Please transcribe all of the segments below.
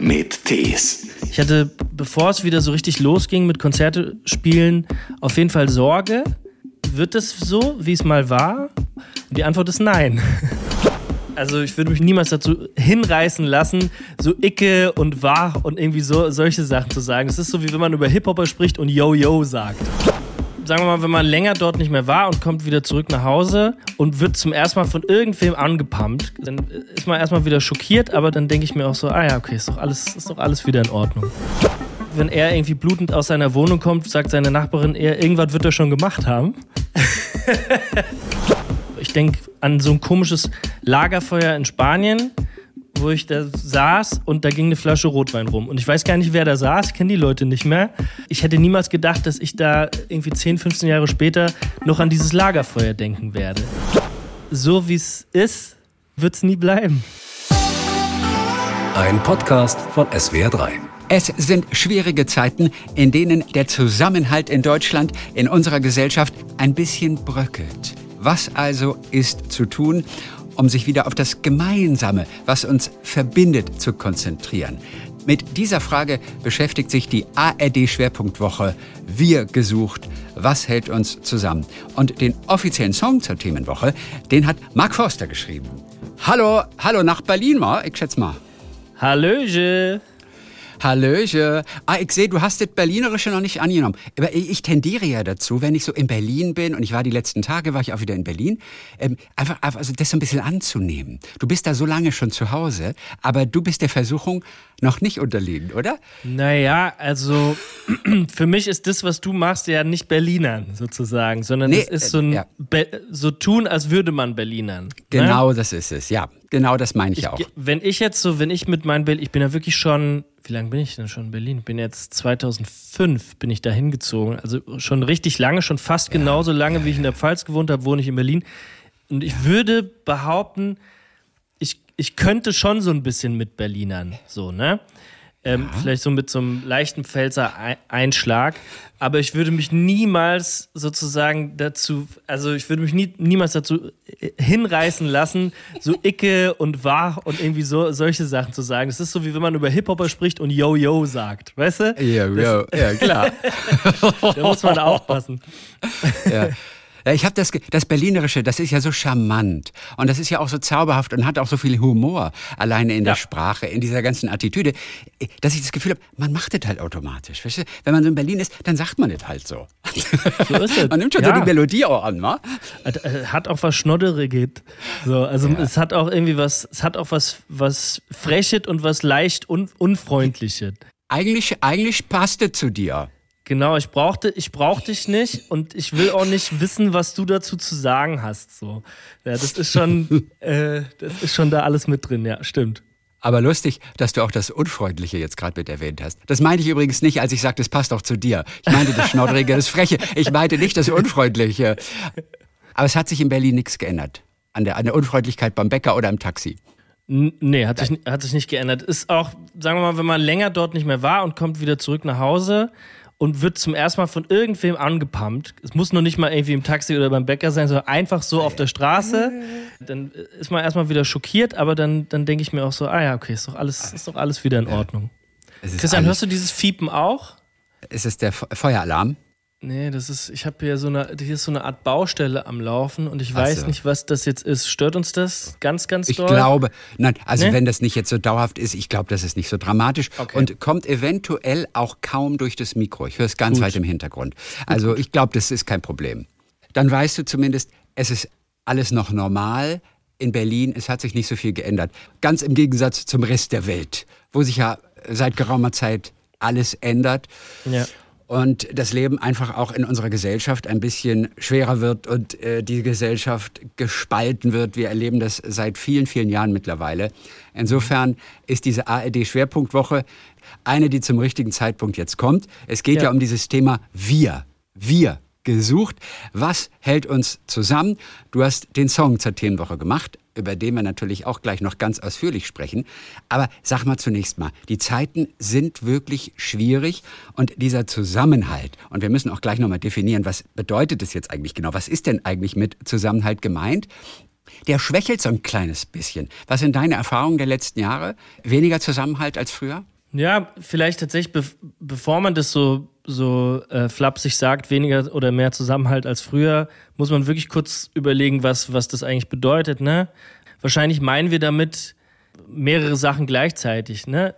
mit Tees. Ich hatte, bevor es wieder so richtig losging mit Konzerte spielen, auf jeden Fall Sorge. Wird es so, wie es mal war? Die Antwort ist nein. Also ich würde mich niemals dazu hinreißen lassen, so Icke und Wach und irgendwie so solche Sachen zu sagen. Es ist so, wie wenn man über Hip-Hopper spricht und Yo-Yo sagt sagen wir mal, wenn man länger dort nicht mehr war und kommt wieder zurück nach Hause und wird zum ersten Mal von irgendwem angepumpt, dann ist man erstmal wieder schockiert, aber dann denke ich mir auch so, ah ja, okay, ist doch alles, ist doch alles wieder in Ordnung. Wenn er irgendwie blutend aus seiner Wohnung kommt, sagt seine Nachbarin, er, irgendwas wird er schon gemacht haben. ich denke an so ein komisches Lagerfeuer in Spanien, wo ich da saß und da ging eine Flasche Rotwein rum. Und ich weiß gar nicht, wer da saß, ich kenne die Leute nicht mehr. Ich hätte niemals gedacht, dass ich da irgendwie 10, 15 Jahre später noch an dieses Lagerfeuer denken werde. So wie es ist, wird es nie bleiben. Ein Podcast von SWR3. Es sind schwierige Zeiten, in denen der Zusammenhalt in Deutschland, in unserer Gesellschaft ein bisschen bröckelt. Was also ist zu tun? Um sich wieder auf das Gemeinsame, was uns verbindet, zu konzentrieren. Mit dieser Frage beschäftigt sich die ARD-Schwerpunktwoche Wir gesucht. Was hält uns zusammen? Und den offiziellen Song zur Themenwoche, den hat Mark Forster geschrieben. Hallo, hallo nach Berlin mal, ich schätze mal. Hallöche. Hallöche. Ah, ich sehe, du hast das Berlinerische noch nicht angenommen. Aber ich tendiere ja dazu, wenn ich so in Berlin bin, und ich war die letzten Tage, war ich auch wieder in Berlin, ähm, einfach, also das so ein bisschen anzunehmen. Du bist da so lange schon zu Hause, aber du bist der Versuchung noch nicht unterliegen, oder? Naja, also für mich ist das, was du machst, ja nicht Berlinern sozusagen, sondern nee, es ist so ein ja. so tun, als würde man Berlinern. Ne? Genau, ne? das ist es, ja. Genau das meine ich, ich, auch. Wenn ich jetzt so, wenn ich mit meinem Bild, ich bin ja wirklich schon, wie lange bin ich denn schon in Berlin? Ich bin jetzt 2005 bin ich da hingezogen. Also schon richtig lange, schon fast ja, genauso lange, ja, wie ich in der Pfalz gewohnt habe, wohne ich in Berlin. Und ich würde behaupten, ich, könnte schon so ein bisschen mit Berlinern, so, ne? Ähm, ja. Vielleicht so mit so einem leichten Pfälzer Einschlag. Aber ich würde mich niemals sozusagen dazu, also ich würde mich nie, niemals dazu äh, hinreißen lassen, so Icke und Wach und irgendwie so solche Sachen zu sagen. Das ist so, wie wenn man über Hip-Hopper spricht und Yo-Yo sagt, weißt du? Yo, yo, ja, klar. da muss man aufpassen. Ja. Ich habe das, das Berlinerische, das ist ja so charmant und das ist ja auch so zauberhaft und hat auch so viel Humor alleine in der Sprache, in dieser ganzen Attitüde, dass ich das Gefühl habe, man macht das halt automatisch. Weißt du? Wenn man so in Berlin ist, dann sagt man das halt so. So ist es. man nimmt schon ja. so die Melodie auch an, wa? Äh, hat auch was Schnodderiges. So, also ja. es hat auch irgendwie was, es hat auch was, was Frechet und was leicht un, Unfreundliches. Eigentlich, eigentlich passt es zu dir. Genau, ich brauchte, ich brauch dich nicht und ich will auch nicht wissen, was du dazu zu sagen hast. So, ja, das ist schon, äh, das ist schon da alles mit drin. Ja, stimmt. Aber lustig, dass du auch das Unfreundliche jetzt gerade mit erwähnt hast. Das meinte ich übrigens nicht, als ich sagte, das passt auch zu dir. Ich meinte das Schnoddrige, das Freche. Ich meinte nicht das Unfreundliche. Aber es hat sich in Berlin nichts geändert. An der, an der Unfreundlichkeit beim Bäcker oder im Taxi. Nee, hat sich, hat sich nicht geändert. Ist auch, sagen wir mal, wenn man länger dort nicht mehr war und kommt wieder zurück nach Hause, und wird zum ersten Mal von irgendwem angepumpt. Es muss noch nicht mal irgendwie im Taxi oder beim Bäcker sein, sondern einfach so auf der Straße. Dann ist man erstmal wieder schockiert, aber dann, dann denke ich mir auch so, ah ja, okay, ist doch alles, ist doch alles wieder in Ordnung. Christian, alles. hörst du dieses Fiepen auch? Ist es der Feueralarm? Nee, das ist, ich habe hier so eine, hier ist so eine Art Baustelle am Laufen und ich weiß so. nicht, was das jetzt ist. Stört uns das ganz, ganz ich doll? Ich glaube, nein, also nee? wenn das nicht jetzt so dauerhaft ist, ich glaube, das ist nicht so dramatisch okay. und kommt eventuell auch kaum durch das Mikro. Ich höre es ganz Gut. weit im Hintergrund. Also ich glaube, das ist kein Problem. Dann weißt du zumindest, es ist alles noch normal. In Berlin, es hat sich nicht so viel geändert. Ganz im Gegensatz zum Rest der Welt, wo sich ja seit geraumer Zeit alles ändert. Ja und das Leben einfach auch in unserer Gesellschaft ein bisschen schwerer wird und äh, die Gesellschaft gespalten wird. Wir erleben das seit vielen, vielen Jahren mittlerweile. Insofern ist diese ARD-Schwerpunktwoche eine, die zum richtigen Zeitpunkt jetzt kommt. Es geht ja, ja um dieses Thema Wir. Wir gesucht. Was hält uns zusammen? Du hast den Song zur Themenwoche gemacht, über den wir natürlich auch gleich noch ganz ausführlich sprechen. Aber sag mal zunächst mal, die Zeiten sind wirklich schwierig und dieser Zusammenhalt, und wir müssen auch gleich nochmal definieren, was bedeutet es jetzt eigentlich genau? Was ist denn eigentlich mit Zusammenhalt gemeint? Der schwächelt so ein kleines bisschen. Was sind deine Erfahrungen der letzten Jahre? Weniger Zusammenhalt als früher? Ja, vielleicht tatsächlich, be bevor man das so, so äh, flapsig sagt, weniger oder mehr Zusammenhalt als früher, muss man wirklich kurz überlegen, was, was das eigentlich bedeutet. Ne? Wahrscheinlich meinen wir damit mehrere Sachen gleichzeitig. Ne?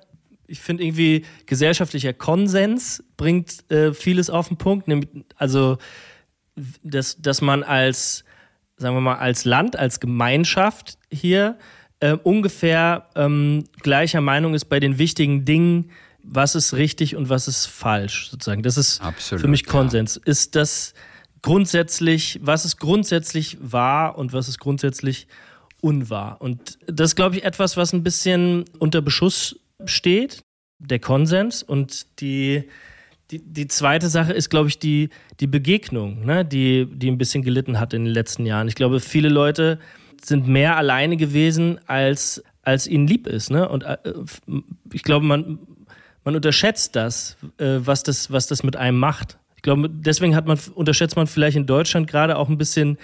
Ich finde irgendwie gesellschaftlicher Konsens bringt äh, vieles auf den Punkt. Also, dass, dass man als, sagen wir mal, als Land, als Gemeinschaft hier äh, ungefähr ähm, gleicher Meinung ist bei den wichtigen Dingen, was ist richtig und was ist falsch, sozusagen. Das ist Absolut, für mich Konsens. Ja. Ist das grundsätzlich, was ist grundsätzlich wahr und was ist grundsätzlich unwahr? Und das ist, glaube ich, etwas, was ein bisschen unter Beschuss steht, der Konsens. Und die, die, die zweite Sache ist, glaube ich, die, die Begegnung, ne? die, die ein bisschen gelitten hat in den letzten Jahren. Ich glaube, viele Leute sind mehr alleine gewesen, als, als ihnen lieb ist. Ne? Und äh, ich glaube, man, man unterschätzt das, äh, was das, was das mit einem macht. Ich glaube, deswegen hat man, unterschätzt man vielleicht in Deutschland gerade auch ein bisschen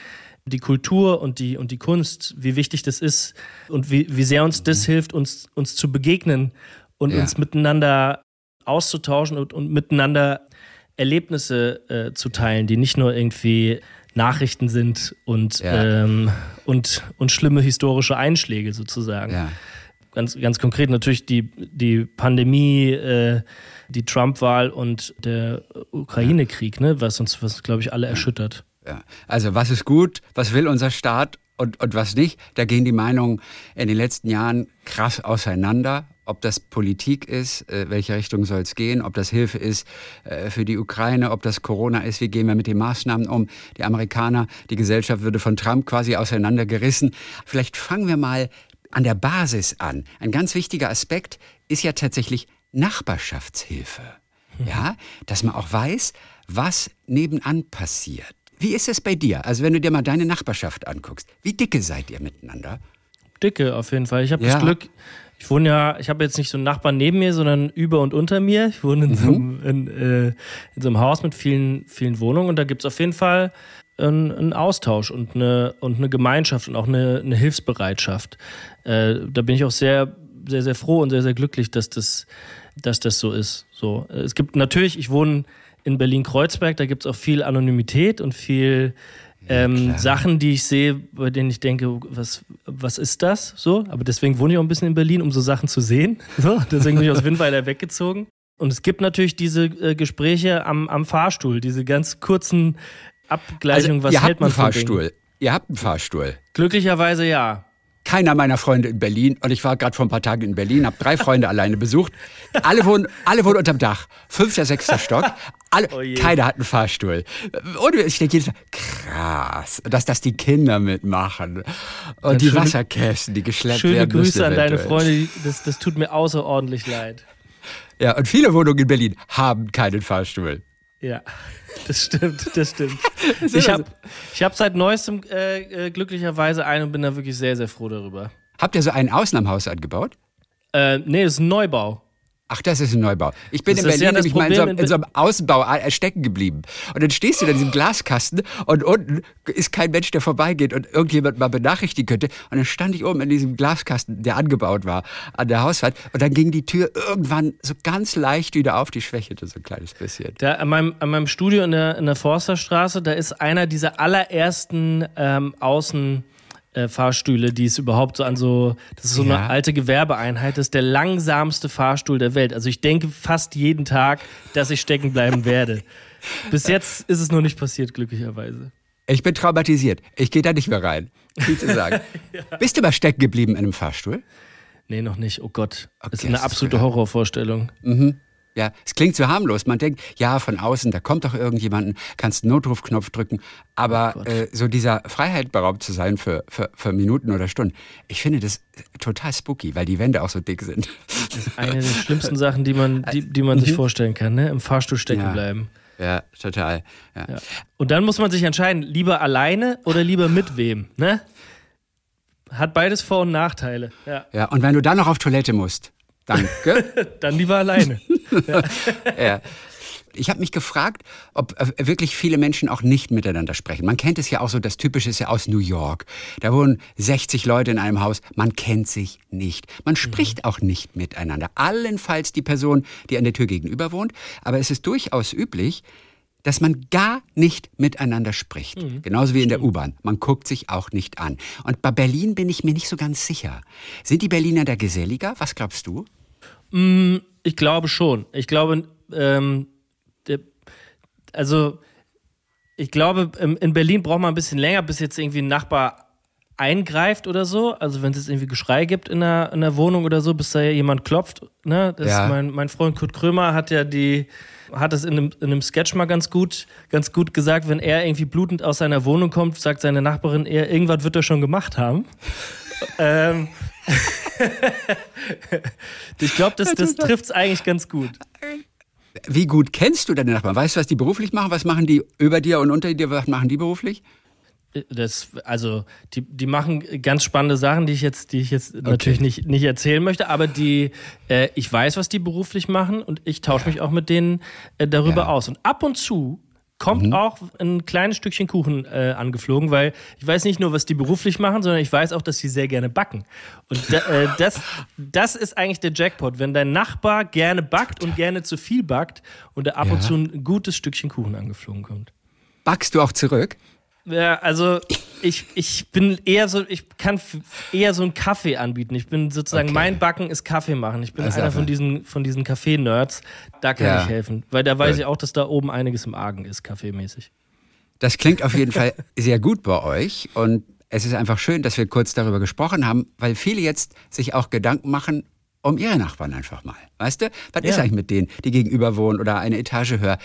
die Kultur und die, und die Kunst, wie wichtig das ist und wie, wie sehr uns das mhm. hilft, uns, uns zu begegnen und ja. uns miteinander auszutauschen und, und miteinander Erlebnisse äh, zu teilen, die nicht nur irgendwie Nachrichten sind und, ja. ähm, und, und schlimme historische Einschläge sozusagen. Ja. Ganz, ganz konkret natürlich die, die Pandemie, äh, die Trump-Wahl und der Ukraine-Krieg, ne, was uns, was glaube ich, alle erschüttert. Ja. Also was ist gut, was will unser Staat und, und was nicht, da gehen die Meinungen in den letzten Jahren krass auseinander ob das Politik ist, äh, welche Richtung soll es gehen, ob das Hilfe ist äh, für die Ukraine, ob das Corona ist, wie gehen wir mit den Maßnahmen um. Die Amerikaner, die Gesellschaft würde von Trump quasi auseinandergerissen. Vielleicht fangen wir mal an der Basis an. Ein ganz wichtiger Aspekt ist ja tatsächlich Nachbarschaftshilfe. Ja, dass man auch weiß, was nebenan passiert. Wie ist es bei dir? Also wenn du dir mal deine Nachbarschaft anguckst, wie dicke seid ihr miteinander? Dicke auf jeden Fall. Ich habe ja. das Glück, ich wohne ja, ich habe jetzt nicht so einen Nachbarn neben mir, sondern über und unter mir. Ich wohne in, mhm. so, einem, in, äh, in so einem Haus mit vielen, vielen Wohnungen und da gibt es auf jeden Fall einen, einen, Austausch und eine, und eine Gemeinschaft und auch eine, eine Hilfsbereitschaft. Äh, da bin ich auch sehr, sehr, sehr froh und sehr, sehr glücklich, dass das, dass das so ist. So, es gibt natürlich, ich wohne in Berlin-Kreuzberg, da gibt es auch viel Anonymität und viel ähm, Sachen, die ich sehe, bei denen ich denke, was, was ist das? So, aber deswegen wohne ich auch ein bisschen in Berlin, um so Sachen zu sehen. So, deswegen bin ich aus Windweiler weggezogen. Und es gibt natürlich diese äh, Gespräche am, am Fahrstuhl, diese ganz kurzen Abgleichungen, also, was hält man von Fahrstuhl. Ihr habt einen Fahrstuhl. Glücklicherweise ja keiner meiner Freunde in Berlin und ich war gerade vor ein paar Tagen in Berlin, habe drei Freunde alleine besucht. Alle wohnen, alle wohnen unterm Dach, fünfter, sechster Stock. Alle, oh keiner hat einen Fahrstuhl. Und ich denke jedes Mal, krass, dass das die Kinder mitmachen. Und Dann die schöne, Wasserkästen, die geschleppt schöne werden. Schöne Grüße an deine Freunde, das, das tut mir außerordentlich leid. Ja, und viele Wohnungen in Berlin haben keinen Fahrstuhl. Ja, das stimmt, das stimmt. ich habe ich hab seit neuestem äh, äh, glücklicherweise einen und bin da wirklich sehr, sehr froh darüber. Habt ihr so einen Ausnahmehaus angebaut? Äh, nee, das ist ein Neubau. Ach, das ist ein Neubau. Ich bin das in Berlin ja nämlich mal in so, in so, einem Außenbau äh, stecken geblieben. Und dann stehst du da in diesem Glaskasten und unten ist kein Mensch, der vorbeigeht und irgendjemand mal benachrichtigen könnte. Und dann stand ich oben in diesem Glaskasten, der angebaut war, an der Hauswand. Und dann ging die Tür irgendwann so ganz leicht wieder auf. Die schwächelte so ein kleines bisschen. Da, an, meinem, an meinem Studio in der, in der Forsterstraße, da ist einer dieser allerersten ähm, Außen äh, Fahrstühle, die es überhaupt so an so, das ist so ja. eine alte Gewerbeeinheit, das ist der langsamste Fahrstuhl der Welt. Also ich denke fast jeden Tag, dass ich stecken bleiben werde. Bis jetzt ist es noch nicht passiert, glücklicherweise. Ich bin traumatisiert. Ich gehe da nicht mehr rein. Viel zu sagen. ja. Bist du mal stecken geblieben in einem Fahrstuhl? Nee, noch nicht. Oh Gott. Okay, das ist eine absolute Horrorvorstellung. Mhm. Ja, es klingt so harmlos. Man denkt, ja, von außen, da kommt doch irgendjemanden, kannst einen Notrufknopf drücken. Aber oh äh, so dieser Freiheit beraubt zu sein für, für, für Minuten oder Stunden, ich finde das total spooky, weil die Wände auch so dick sind. Das ist eine der schlimmsten Sachen, die man, die, die man sich mhm. vorstellen kann, ne? Im Fahrstuhl stecken ja. bleiben. Ja, total. Ja. Ja. Und dann muss man sich entscheiden, lieber alleine oder lieber mit wem, ne? Hat beides Vor- und Nachteile. Ja. ja, und wenn du dann noch auf Toilette musst, Danke. Dann lieber alleine. ja. Ich habe mich gefragt, ob äh, wirklich viele Menschen auch nicht miteinander sprechen. Man kennt es ja auch so, das Typische ist ja aus New York. Da wohnen 60 Leute in einem Haus. Man kennt sich nicht. Man mhm. spricht auch nicht miteinander. Allenfalls die Person, die an der Tür gegenüber wohnt. Aber es ist durchaus üblich, dass man gar nicht miteinander spricht. Mhm. Genauso wie in der U-Bahn. Man guckt sich auch nicht an. Und bei Berlin bin ich mir nicht so ganz sicher. Sind die Berliner da geselliger? Was glaubst du? Mm, ich glaube schon. Ich glaube, ähm, also ich glaube, in Berlin braucht man ein bisschen länger, bis jetzt irgendwie ein Nachbar eingreift oder so. Also wenn es jetzt irgendwie Geschrei gibt in der, in der Wohnung oder so, bis da jemand klopft. Ne? Das ja. mein, mein Freund Kurt Krömer hat ja die hat es in einem, in einem Sketch mal ganz gut, ganz gut gesagt, wenn er irgendwie blutend aus seiner Wohnung kommt, sagt seine Nachbarin, er, irgendwas wird er schon gemacht haben. ähm, ich glaube, das, das trifft es eigentlich ganz gut. Wie gut kennst du deine Nachbarn? Weißt du, was die beruflich machen? Was machen die über dir und unter dir? Was machen die beruflich? Das, also, die, die machen ganz spannende Sachen, die ich jetzt, die ich jetzt okay. natürlich nicht, nicht erzählen möchte, aber die, äh, ich weiß, was die beruflich machen und ich tausche ja. mich auch mit denen äh, darüber ja. aus. Und ab und zu kommt mhm. auch ein kleines Stückchen Kuchen äh, angeflogen, weil ich weiß nicht nur, was die beruflich machen, sondern ich weiß auch, dass sie sehr gerne backen. Und da, äh, das, das ist eigentlich der Jackpot, wenn dein Nachbar gerne backt und gerne zu viel backt und da ab ja. und zu ein gutes Stückchen Kuchen angeflogen kommt. Backst du auch zurück? Ja, also ich, ich bin eher so, ich kann eher so einen Kaffee anbieten. Ich bin sozusagen, okay. mein Backen ist Kaffee machen. Ich bin also einer von diesen, von diesen Kaffee-Nerds. Da kann ja. ich helfen. Weil da weiß gut. ich auch, dass da oben einiges im Argen ist, kaffeemäßig. Das klingt auf jeden Fall sehr gut bei euch. Und es ist einfach schön, dass wir kurz darüber gesprochen haben, weil viele jetzt sich auch Gedanken machen, um ihre Nachbarn einfach mal. Weißt du, was ja. ist eigentlich mit denen, die gegenüber wohnen oder eine Etage höher?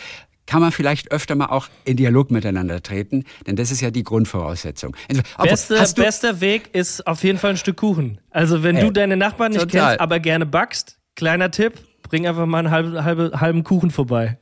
Kann man vielleicht öfter mal auch in Dialog miteinander treten, denn das ist ja die Grundvoraussetzung. Also, Beste, bester Weg ist auf jeden Fall ein Stück Kuchen. Also wenn hey, du deine Nachbarn nicht total. kennst, aber gerne backst, kleiner Tipp, bring einfach mal einen halben, halben, halben Kuchen vorbei.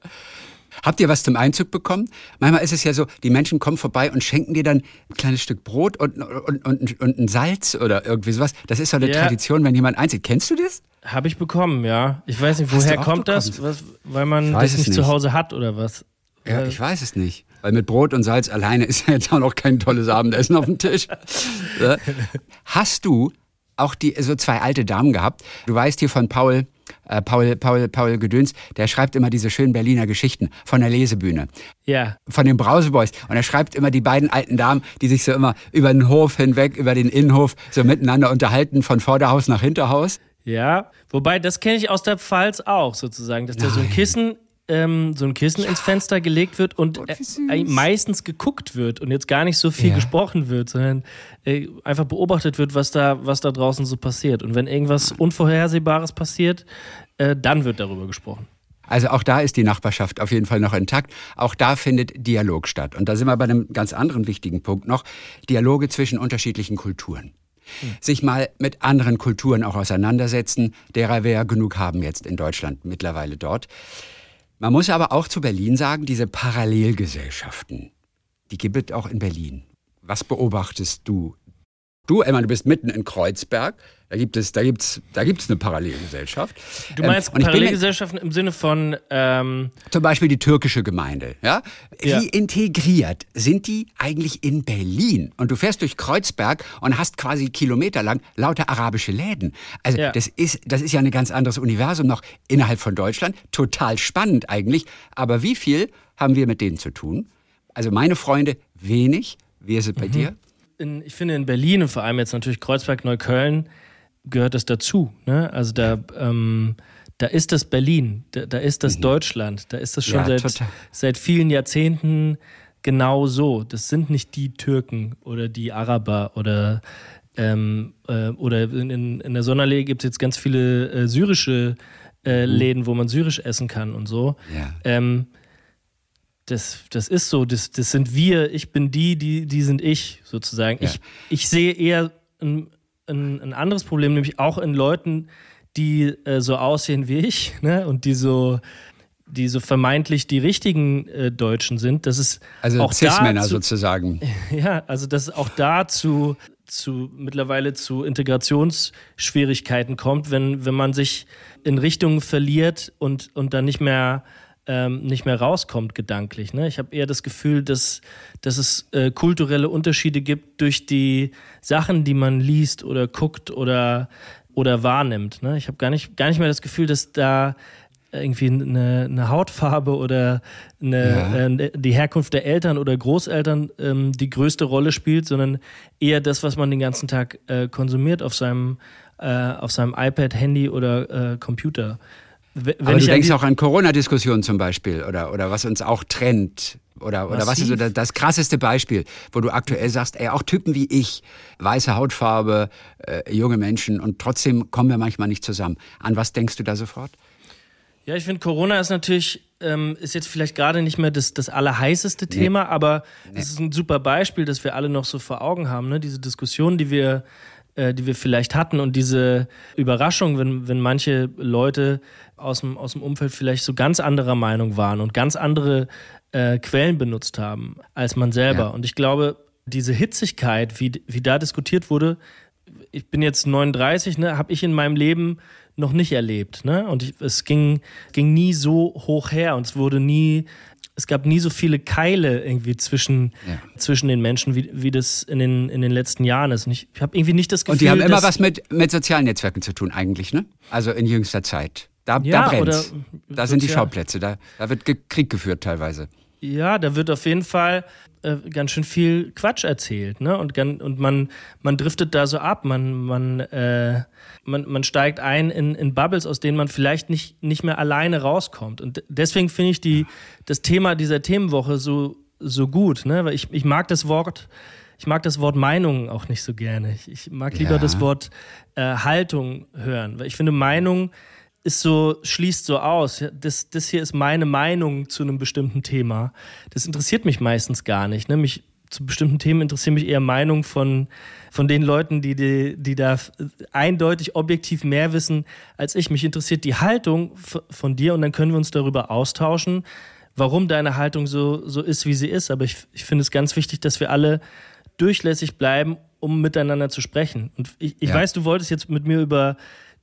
Habt ihr was zum Einzug bekommen? Manchmal ist es ja so, die Menschen kommen vorbei und schenken dir dann ein kleines Stück Brot und, und, und, und ein Salz oder irgendwie sowas. Das ist so eine ja. Tradition, wenn jemand einzieht. Kennst du das? Habe ich bekommen, ja. Ich weiß nicht, woher kommt das? Was, weil man das nicht, nicht, zu Hause hat oder was? Ja, ich weiß es nicht. Weil mit Brot und Salz alleine ist ja jetzt auch noch kein tolles Abendessen auf dem Tisch. Hast du auch die so zwei alte Damen gehabt? Du weißt hier von Paul, äh, Paul, Paul, Paul Gedöns, der schreibt immer diese schönen Berliner Geschichten von der Lesebühne. Ja. Von den Brauseboys. Und er schreibt immer die beiden alten Damen, die sich so immer über den Hof hinweg, über den Innenhof so miteinander unterhalten, von Vorderhaus nach Hinterhaus. Ja, wobei das kenne ich aus der Pfalz auch sozusagen, dass da so ein Kissen ähm, so ein Kissen ja. ins Fenster gelegt wird und Gott, äh, meistens geguckt wird und jetzt gar nicht so viel ja. gesprochen wird, sondern äh, einfach beobachtet wird, was da, was da draußen so passiert. Und wenn irgendwas Unvorhersehbares passiert, äh, dann wird darüber gesprochen. Also auch da ist die Nachbarschaft auf jeden Fall noch intakt. Auch da findet Dialog statt. Und da sind wir bei einem ganz anderen wichtigen Punkt noch. Dialoge zwischen unterschiedlichen Kulturen. Hm. Sich mal mit anderen Kulturen auch auseinandersetzen, derer wir ja genug haben jetzt in Deutschland mittlerweile dort. Man muss aber auch zu Berlin sagen, diese Parallelgesellschaften, die gibt es auch in Berlin. Was beobachtest du? Du, Emma, du bist mitten in Kreuzberg. Da gibt es, da gibt's, da gibt's eine Parallelgesellschaft. Du meinst ähm, Parallelgesellschaften im Sinne von ähm zum Beispiel die türkische Gemeinde. Ja? ja? Wie integriert sind die eigentlich in Berlin? Und du fährst durch Kreuzberg und hast quasi kilometerlang lauter arabische Läden. Also ja. das ist, das ist ja ein ganz anderes Universum noch innerhalb von Deutschland. Total spannend eigentlich. Aber wie viel haben wir mit denen zu tun? Also meine Freunde wenig. Wie ist es bei mhm. dir? In, ich finde in Berlin und vor allem jetzt natürlich Kreuzberg, Neukölln gehört das dazu. Ne? Also da, ähm, da ist das Berlin, da, da ist das mhm. Deutschland, da ist das schon ja, seit, seit vielen Jahrzehnten genau so. Das sind nicht die Türken oder die Araber oder ähm, äh, oder in, in der Sonderlee gibt es jetzt ganz viele äh, syrische äh, mhm. Läden, wo man syrisch essen kann und so. Ja. Ähm, das, das ist so, das, das sind wir, ich bin die, die, die sind ich, sozusagen. Ja. Ich, ich sehe eher ein, ein, ein anderes Problem, nämlich auch in Leuten, die äh, so aussehen wie ich ne? und die so die so vermeintlich die richtigen äh, Deutschen sind, das ist also auch Cis-Männer sozusagen. Ja, also dass es auch dazu zu mittlerweile zu Integrationsschwierigkeiten kommt, wenn wenn man sich in Richtungen verliert und und dann nicht mehr ähm, nicht mehr rauskommt gedanklich. Ne? Ich habe eher das Gefühl, dass, dass es äh, kulturelle Unterschiede gibt durch die Sachen, die man liest oder guckt oder, oder wahrnimmt. Ne? Ich habe gar nicht, gar nicht mehr das Gefühl, dass da irgendwie eine, eine Hautfarbe oder eine, ja. äh, die Herkunft der Eltern oder Großeltern ähm, die größte Rolle spielt, sondern eher das, was man den ganzen Tag äh, konsumiert auf seinem, äh, auf seinem iPad, Handy oder äh, Computer. Wenn Aber du denkst auch an Corona-Diskussionen zum Beispiel oder, oder was uns auch trennt. Oder, oder was ist so das, das, krasseste Beispiel, wo du aktuell sagst, ey, auch Typen wie ich, weiße Hautfarbe, äh, junge Menschen und trotzdem kommen wir manchmal nicht zusammen. An was denkst du da sofort? Ja, ich finde, Corona ist natürlich, ähm, ist jetzt vielleicht gerade nicht mehr das, das allerheißeste Thema, nee. aber es nee. ist ein super Beispiel, das wir alle noch so vor Augen haben. Ne? Diese Diskussion, die wir äh, die wir vielleicht hatten und diese Überraschung, wenn, wenn manche Leute aus dem, aus dem Umfeld vielleicht so ganz anderer Meinung waren und ganz andere äh, Quellen benutzt haben als man selber. Ja. Und ich glaube, diese Hitzigkeit, wie, wie da diskutiert wurde, ich bin jetzt 39, ne, habe ich in meinem Leben noch nicht erlebt. Ne? Und ich, es ging, ging nie so hoch her und es wurde nie es gab nie so viele Keile irgendwie zwischen, ja. zwischen den Menschen, wie, wie das in den, in den letzten Jahren ist. Und ich, ich habe irgendwie nicht das Gefühl. Und die haben immer was mit, mit sozialen Netzwerken zu tun, eigentlich, ne? Also in jüngster Zeit. Da, ja, da brennt Da sind die Schauplätze, da, da wird Krieg geführt teilweise. Ja, da wird auf jeden Fall äh, ganz schön viel Quatsch erzählt, ne? Und, und man, man driftet da so ab, man, man, äh, man, man steigt ein in, in Bubbles, aus denen man vielleicht nicht, nicht mehr alleine rauskommt. Und deswegen finde ich die, das Thema dieser Themenwoche so, so gut, ne? Weil ich, ich mag das Wort, ich mag das Wort Meinung auch nicht so gerne. Ich, ich mag lieber ja. das Wort äh, Haltung hören, weil ich finde Meinung ist so, schließt so aus. Das, das hier ist meine Meinung zu einem bestimmten Thema. Das interessiert mich meistens gar nicht. Ne? Mich, zu bestimmten Themen interessieren mich eher Meinungen von, von den Leuten, die, die, die da eindeutig objektiv mehr wissen als ich. Mich interessiert die Haltung von dir und dann können wir uns darüber austauschen, warum deine Haltung so, so ist, wie sie ist. Aber ich, ich finde es ganz wichtig, dass wir alle durchlässig bleiben, um miteinander zu sprechen. Und ich, ich ja. weiß, du wolltest jetzt mit mir über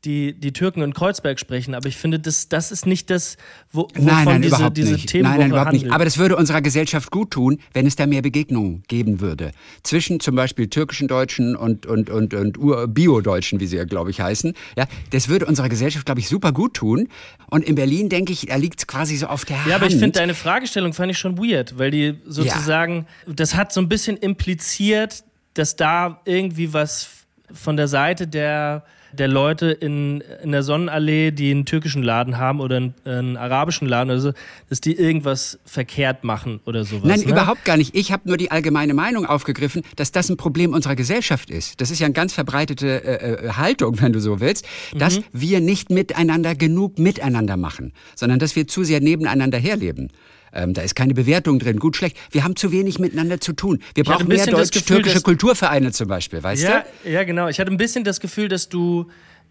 die, die Türken in Kreuzberg sprechen, aber ich finde, das, das ist nicht das, wo, wovon nein, nein, diese, überhaupt diese nicht. Nein, nein, überhaupt nicht. Aber das würde unserer Gesellschaft gut tun, wenn es da mehr Begegnungen geben würde. Zwischen zum Beispiel türkischen Deutschen und, und, und, und Bio-Deutschen, wie sie ja, glaube ich, heißen. Ja, das würde unserer Gesellschaft, glaube ich, super gut tun. Und in Berlin, denke ich, da liegt es quasi so auf der ja, Hand. Ja, aber ich finde deine Fragestellung fand ich schon weird, weil die sozusagen, ja. das hat so ein bisschen impliziert, dass da irgendwie was von der Seite der der Leute in, in der Sonnenallee, die einen türkischen Laden haben oder einen, einen arabischen Laden oder so, dass die irgendwas verkehrt machen oder sowas. Nein, ne? überhaupt gar nicht. Ich habe nur die allgemeine Meinung aufgegriffen, dass das ein Problem unserer Gesellschaft ist. Das ist ja eine ganz verbreitete äh, äh Haltung, wenn du so willst, dass mhm. wir nicht miteinander genug miteinander machen, sondern dass wir zu sehr nebeneinander herleben. Ähm, da ist keine Bewertung drin, gut, schlecht. Wir haben zu wenig miteinander zu tun. Wir ich brauchen mehr deutsch-türkische Kulturvereine zum Beispiel, weißt ja, du? Ja, genau. Ich hatte ein bisschen das Gefühl, dass du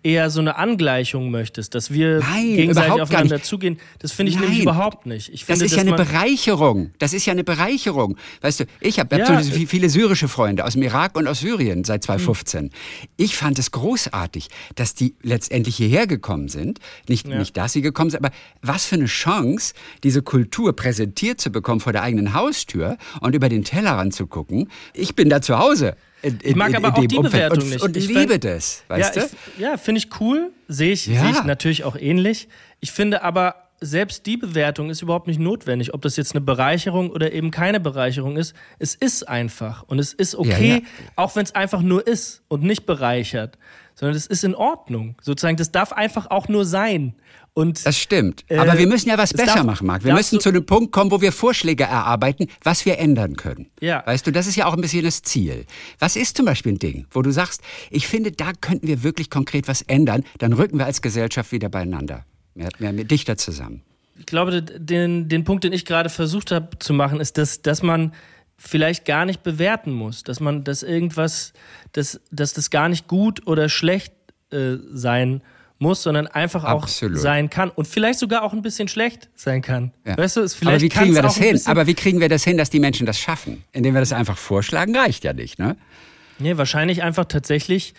eher so eine Angleichung möchtest, dass wir Nein, gegenseitig aufeinander zugehen. Das finde ich Nein. nämlich überhaupt nicht. Ich finde, das ist ja eine Bereicherung. Das ist ja eine Bereicherung. Weißt du, ich habe ja. hab viele syrische Freunde aus dem Irak und aus Syrien seit 2015. Mhm. Ich fand es großartig, dass die letztendlich hierher gekommen sind. Nicht, ja. nicht, dass sie gekommen sind, aber was für eine Chance, diese Kultur präsentiert zu bekommen vor der eigenen Haustür und über den Tellerrand zu gucken. Ich bin da zu Hause. In, in, ich mag aber auch die Bewertung und, nicht. Und ich liebe das, weißt ja, du? Ich, ja, finde ich cool. Sehe ich, ja. seh ich natürlich auch ähnlich. Ich finde aber, selbst die Bewertung ist überhaupt nicht notwendig, ob das jetzt eine Bereicherung oder eben keine Bereicherung ist. Es ist einfach und es ist okay, ja, ja. auch wenn es einfach nur ist und nicht bereichert, sondern es ist in Ordnung. Sozusagen, das darf einfach auch nur sein. Und, das stimmt. Aber äh, wir müssen ja was besser darf, machen, Marc. Wir müssen zu einem Punkt kommen, wo wir Vorschläge erarbeiten, was wir ändern können. Ja. Weißt du, das ist ja auch ein bisschen das Ziel. Was ist zum Beispiel ein Ding, wo du sagst, ich finde, da könnten wir wirklich konkret was ändern, dann rücken wir als Gesellschaft wieder beieinander. Mehr, mehr, mehr dichter zusammen. Ich glaube, den, den Punkt, den ich gerade versucht habe zu machen, ist, dass, dass man vielleicht gar nicht bewerten muss, dass man, dass irgendwas, dass, dass das gar nicht gut oder schlecht äh, sein muss muss, sondern einfach auch Absolut. sein kann und vielleicht sogar auch ein bisschen schlecht sein kann. Ja. Weißt du, es vielleicht Aber wie kriegen wir das hin? Aber wie kriegen wir das hin, dass die Menschen das schaffen? Indem wir das einfach vorschlagen, reicht ja nicht, ne? Nee, wahrscheinlich einfach tatsächlich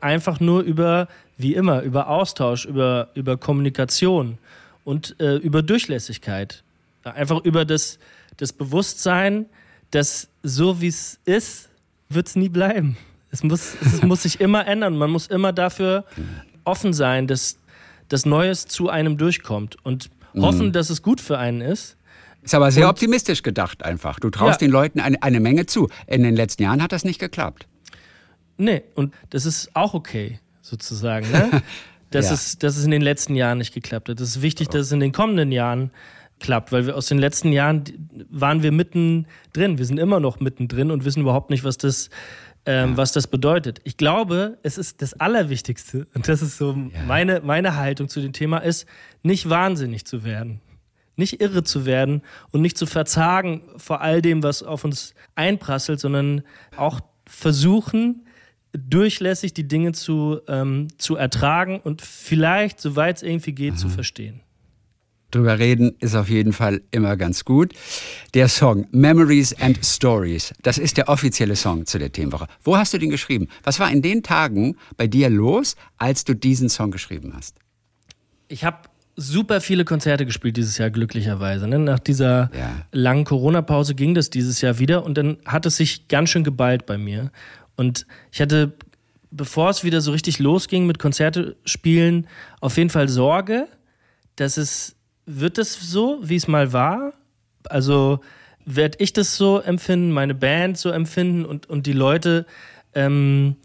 einfach nur über, wie immer, über Austausch, über, über Kommunikation und äh, über Durchlässigkeit. Einfach über das, das Bewusstsein, dass so wie es ist, wird es nie bleiben. Es muss, es muss sich immer ändern. Man muss immer dafür offen sein, dass das Neues zu einem durchkommt und hoffen, mhm. dass es gut für einen ist. Ist aber sehr und, optimistisch gedacht einfach. Du traust ja. den Leuten eine, eine Menge zu. In den letzten Jahren hat das nicht geklappt. Nee, und das ist auch okay, sozusagen. Ne? Dass, ja. es, dass es in den letzten Jahren nicht geklappt hat. Es ist wichtig, dass es in den kommenden Jahren klappt, weil wir aus den letzten Jahren waren wir mittendrin. Wir sind immer noch mittendrin und wissen überhaupt nicht, was das, ähm, ja. was das bedeutet. Ich glaube, es ist das Allerwichtigste, und das ist so ja. meine, meine Haltung zu dem Thema, ist, nicht wahnsinnig zu werden. Nicht irre zu werden und nicht zu verzagen vor all dem, was auf uns einprasselt, sondern auch versuchen, durchlässig die Dinge zu, ähm, zu ertragen und vielleicht, soweit es irgendwie geht, mhm. zu verstehen drüber reden ist auf jeden Fall immer ganz gut. Der Song Memories and Stories, das ist der offizielle Song zu der Themenwoche. Wo hast du den geschrieben? Was war in den Tagen bei dir los, als du diesen Song geschrieben hast? Ich habe super viele Konzerte gespielt dieses Jahr, glücklicherweise. Ne? Nach dieser ja. langen Corona-Pause ging das dieses Jahr wieder und dann hat es sich ganz schön geballt bei mir. Und ich hatte, bevor es wieder so richtig losging mit Konzerte spielen, auf jeden Fall Sorge, dass es wird das so, wie es mal war? Also werde ich das so empfinden, meine Band so empfinden und, und die Leute, ähm,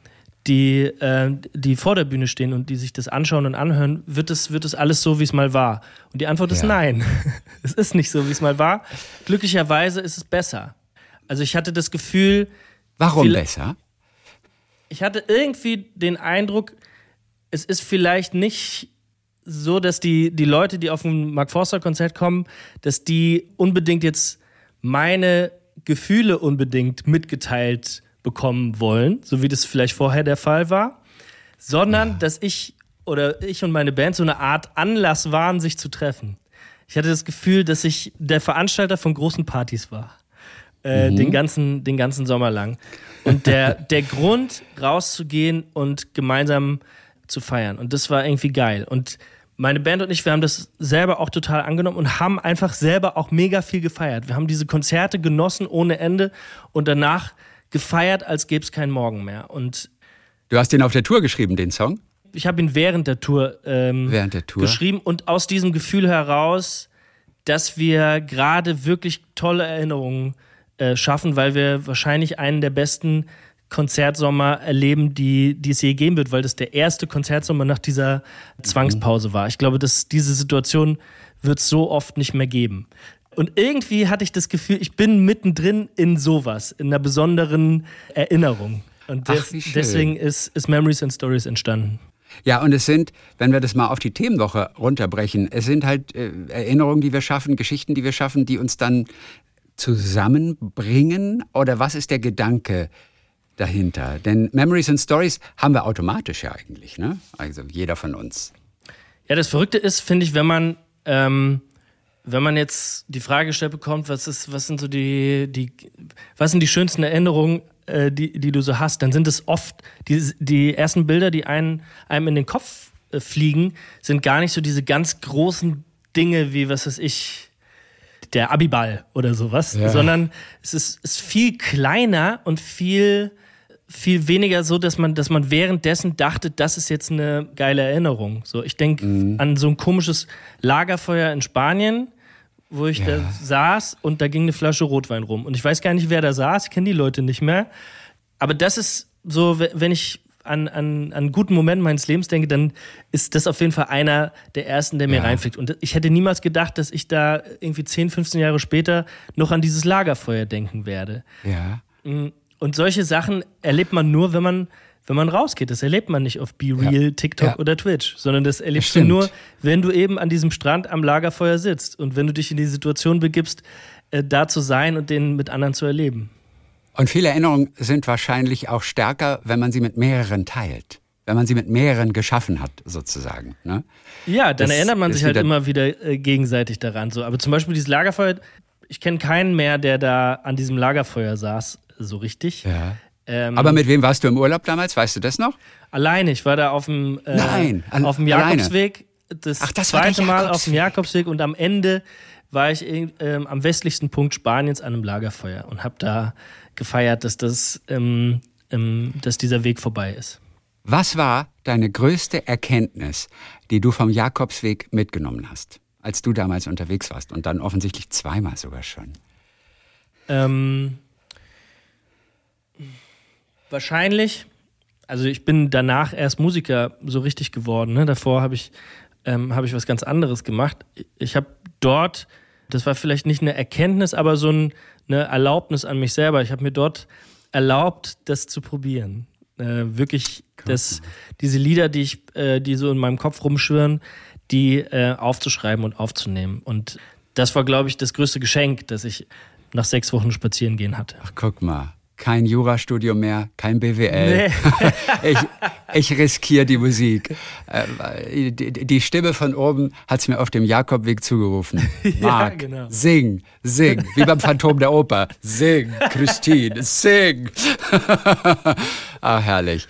die, äh, die vor der Bühne stehen und die sich das anschauen und anhören, wird es wird alles so, wie es mal war? Und die Antwort ist nein. es ist nicht so, wie es mal war. Glücklicherweise ist es besser. Also ich hatte das Gefühl. Warum viel, besser? Ich hatte irgendwie den Eindruck, es ist vielleicht nicht so, dass die, die Leute, die auf ein Mark Forster-Konzert kommen, dass die unbedingt jetzt meine Gefühle unbedingt mitgeteilt bekommen wollen, so wie das vielleicht vorher der Fall war, sondern ja. dass ich oder ich und meine Band so eine Art Anlass waren, sich zu treffen. Ich hatte das Gefühl, dass ich der Veranstalter von großen Partys war. Äh, mhm. den, ganzen, den ganzen Sommer lang. Und der, der Grund, rauszugehen und gemeinsam zu feiern. Und das war irgendwie geil. Und meine Band und ich, wir haben das selber auch total angenommen und haben einfach selber auch mega viel gefeiert. Wir haben diese Konzerte genossen ohne Ende und danach gefeiert, als gäbe es keinen Morgen mehr. Und du hast den auf der Tour geschrieben, den Song? Ich habe ihn während der Tour, ähm, während der Tour geschrieben und aus diesem Gefühl heraus, dass wir gerade wirklich tolle Erinnerungen äh, schaffen, weil wir wahrscheinlich einen der besten Konzertsommer erleben, die, die es je geben wird, weil das der erste Konzertsommer nach dieser Zwangspause war. Ich glaube, dass diese Situation wird es so oft nicht mehr geben. Und irgendwie hatte ich das Gefühl, ich bin mittendrin in sowas, in einer besonderen Erinnerung. Und des, Ach, deswegen ist, ist Memories and Stories entstanden. Ja, und es sind, wenn wir das mal auf die Themenwoche runterbrechen, es sind halt äh, Erinnerungen, die wir schaffen, Geschichten, die wir schaffen, die uns dann zusammenbringen? Oder was ist der Gedanke dahinter? Denn Memories and Stories haben wir automatisch ja eigentlich, ne? Also jeder von uns. Ja, das Verrückte ist, finde ich, wenn man, ähm, wenn man jetzt die Frage gestellt bekommt, was ist, was sind so die, die, was sind die schönsten Erinnerungen, äh, die, die du so hast, dann sind es oft die, die ersten Bilder, die einen, einem in den Kopf äh, fliegen, sind gar nicht so diese ganz großen Dinge wie, was weiß ich, der Abiball oder sowas, ja. sondern es ist, ist viel kleiner und viel viel weniger so, dass man, dass man währenddessen dachte, das ist jetzt eine geile Erinnerung. So, ich denke mhm. an so ein komisches Lagerfeuer in Spanien, wo ich ja. da saß und da ging eine Flasche Rotwein rum. Und ich weiß gar nicht, wer da saß, ich kenne die Leute nicht mehr. Aber das ist so, wenn ich an, an, an einen guten Moment meines Lebens denke, dann ist das auf jeden Fall einer der ersten, der mir ja. reinfliegt. Und ich hätte niemals gedacht, dass ich da irgendwie 10, 15 Jahre später noch an dieses Lagerfeuer denken werde. Ja. Mhm. Und solche Sachen erlebt man nur, wenn man, wenn man rausgeht. Das erlebt man nicht auf Be Real, ja. TikTok ja. oder Twitch, sondern das erlebst das du nur, wenn du eben an diesem Strand am Lagerfeuer sitzt und wenn du dich in die Situation begibst, äh, da zu sein und den mit anderen zu erleben. Und viele Erinnerungen sind wahrscheinlich auch stärker, wenn man sie mit mehreren teilt. Wenn man sie mit mehreren geschaffen hat, sozusagen. Ne? Ja, dann das erinnert man sich halt immer wieder äh, gegenseitig daran. So. Aber zum Beispiel dieses Lagerfeuer, ich kenne keinen mehr, der da an diesem Lagerfeuer saß so richtig. Ja. Ähm, Aber mit wem warst du im Urlaub damals? Weißt du das noch? Alleine. Ich war da auf dem, äh, Nein, auf dem Jakobsweg. Das, Ach, das zweite Mal auf dem Jakobsweg und am Ende war ich äh, am westlichsten Punkt Spaniens an einem Lagerfeuer und habe da gefeiert, dass, das, ähm, ähm, dass dieser Weg vorbei ist. Was war deine größte Erkenntnis, die du vom Jakobsweg mitgenommen hast, als du damals unterwegs warst und dann offensichtlich zweimal sogar schon? Ähm, wahrscheinlich, also ich bin danach erst Musiker so richtig geworden. Ne? Davor habe ich, ähm, hab ich was ganz anderes gemacht. Ich habe dort, das war vielleicht nicht eine Erkenntnis, aber so ein, eine Erlaubnis an mich selber. Ich habe mir dort erlaubt, das zu probieren. Äh, wirklich, das, diese Lieder, die ich, äh, die so in meinem Kopf rumschwirren, die äh, aufzuschreiben und aufzunehmen. Und das war, glaube ich, das größte Geschenk, das ich nach sechs Wochen spazieren gehen hatte. Ach, guck mal kein Jurastudium mehr, kein BWL. Nee. ich, ich riskiere die Musik. Äh, die, die, Stimme von oben hat es mir auf dem Jakobweg zugerufen. Marc, ja, genau. sing, sing, wie beim Phantom der Oper. Sing, Christine, sing. ah, herrlich.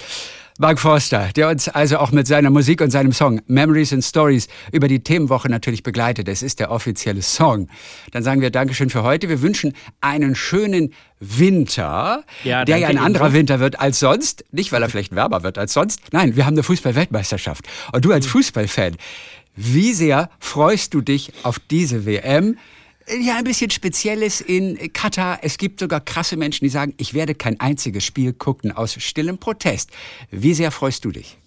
Mark Forster, der uns also auch mit seiner Musik und seinem Song Memories and Stories über die Themenwoche natürlich begleitet. Es ist der offizielle Song. Dann sagen wir Dankeschön für heute. Wir wünschen einen schönen Winter, ja, der ja ein anderer. Winter wird als sonst. Nicht, weil er vielleicht wärmer wird als sonst. Nein, wir haben eine Fußball-Weltmeisterschaft. Und du als hm. Fußballfan, wie sehr freust du dich auf diese WM? Ja ein bisschen Spezielles in Katar. Es gibt sogar krasse Menschen, die sagen, ich werde kein einziges Spiel gucken aus stillem Protest. Wie sehr freust du dich?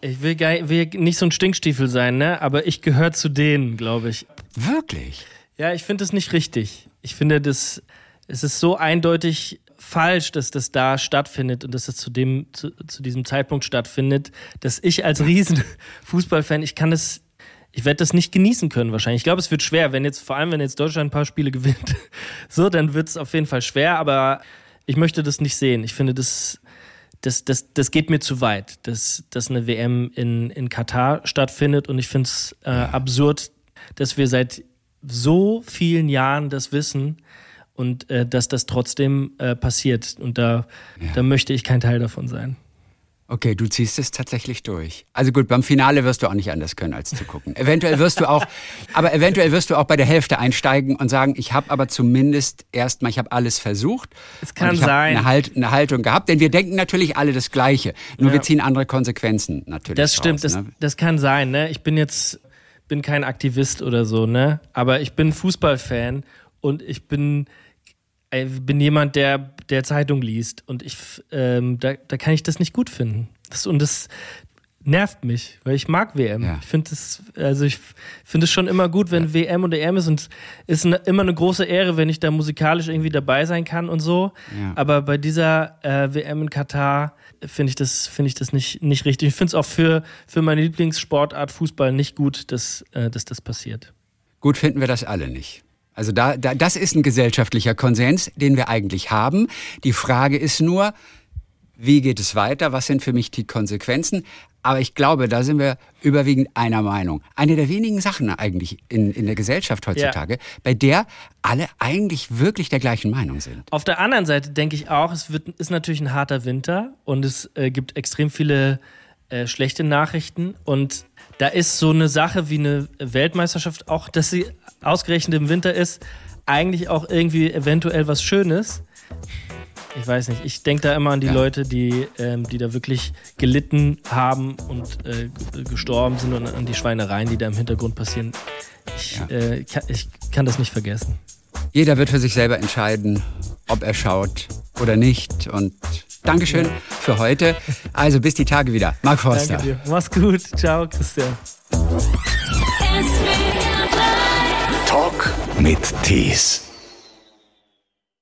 Ich will, gar, will nicht so ein Stinkstiefel sein, ne? aber ich gehöre zu denen, glaube ich. Wirklich? Ja, ich finde das nicht richtig. Ich finde, das, es ist so eindeutig falsch, dass das da stattfindet und dass es zu, dem, zu, zu diesem Zeitpunkt stattfindet, dass ich als Riesenfußballfan, ich kann das ich werde das nicht genießen können wahrscheinlich. Ich glaube, es wird schwer, wenn jetzt, vor allem wenn jetzt Deutschland ein paar Spiele gewinnt, so, dann wird es auf jeden Fall schwer, aber ich möchte das nicht sehen. Ich finde, das, das, das, das geht mir zu weit, dass, dass eine WM in, in Katar stattfindet und ich finde es äh, absurd, dass wir seit so vielen Jahren das wissen und äh, dass das trotzdem äh, passiert. Und da, ja. da möchte ich kein Teil davon sein. Okay, du ziehst es tatsächlich durch. Also gut, beim Finale wirst du auch nicht anders können, als zu gucken. Eventuell wirst du auch, aber eventuell wirst du auch bei der Hälfte einsteigen und sagen, ich habe aber zumindest erstmal, ich habe alles versucht. Es kann sein. Eine, halt, eine, Haltung gehabt, denn wir denken natürlich alle das Gleiche. Nur ja. wir ziehen andere Konsequenzen natürlich. Das stimmt, raus, das, ne? das kann sein. Ne? Ich bin jetzt bin kein Aktivist oder so, ne? Aber ich bin Fußballfan und ich bin bin jemand, der, der Zeitung liest und ich, ähm, da, da kann ich das nicht gut finden. Das, und das nervt mich, weil ich mag WM. Ja. Ich finde es, also ich finde es schon immer gut, wenn ja. WM und EM ist und ist eine, immer eine große Ehre, wenn ich da musikalisch irgendwie dabei sein kann und so. Ja. Aber bei dieser äh, WM in Katar finde ich das, finde ich das nicht, nicht richtig. Ich finde es auch für, für meine Lieblingssportart Fußball nicht gut, dass, äh, dass das passiert. Gut finden wir das alle nicht. Also da, da, das ist ein gesellschaftlicher Konsens, den wir eigentlich haben. Die Frage ist nur, wie geht es weiter? Was sind für mich die Konsequenzen? Aber ich glaube, da sind wir überwiegend einer Meinung. Eine der wenigen Sachen eigentlich in, in der Gesellschaft heutzutage, ja. bei der alle eigentlich wirklich der gleichen Meinung sind. Auf der anderen Seite denke ich auch, es wird, ist natürlich ein harter Winter und es äh, gibt extrem viele äh, schlechte Nachrichten. Und da ist so eine Sache wie eine Weltmeisterschaft, auch dass sie ausgerechnet im Winter ist, eigentlich auch irgendwie eventuell was Schönes. Ich weiß nicht, ich denke da immer an die ja. Leute, die, ähm, die da wirklich gelitten haben und äh, gestorben sind und an die Schweinereien, die da im Hintergrund passieren. Ich, ja. äh, kann, ich kann das nicht vergessen. Jeder wird für sich selber entscheiden, ob er schaut oder nicht. Und Dankeschön für heute. Also bis die Tage wieder. Marc Forster. Danke dir. Mach's gut. Ciao, Christian. Talk mit Tees.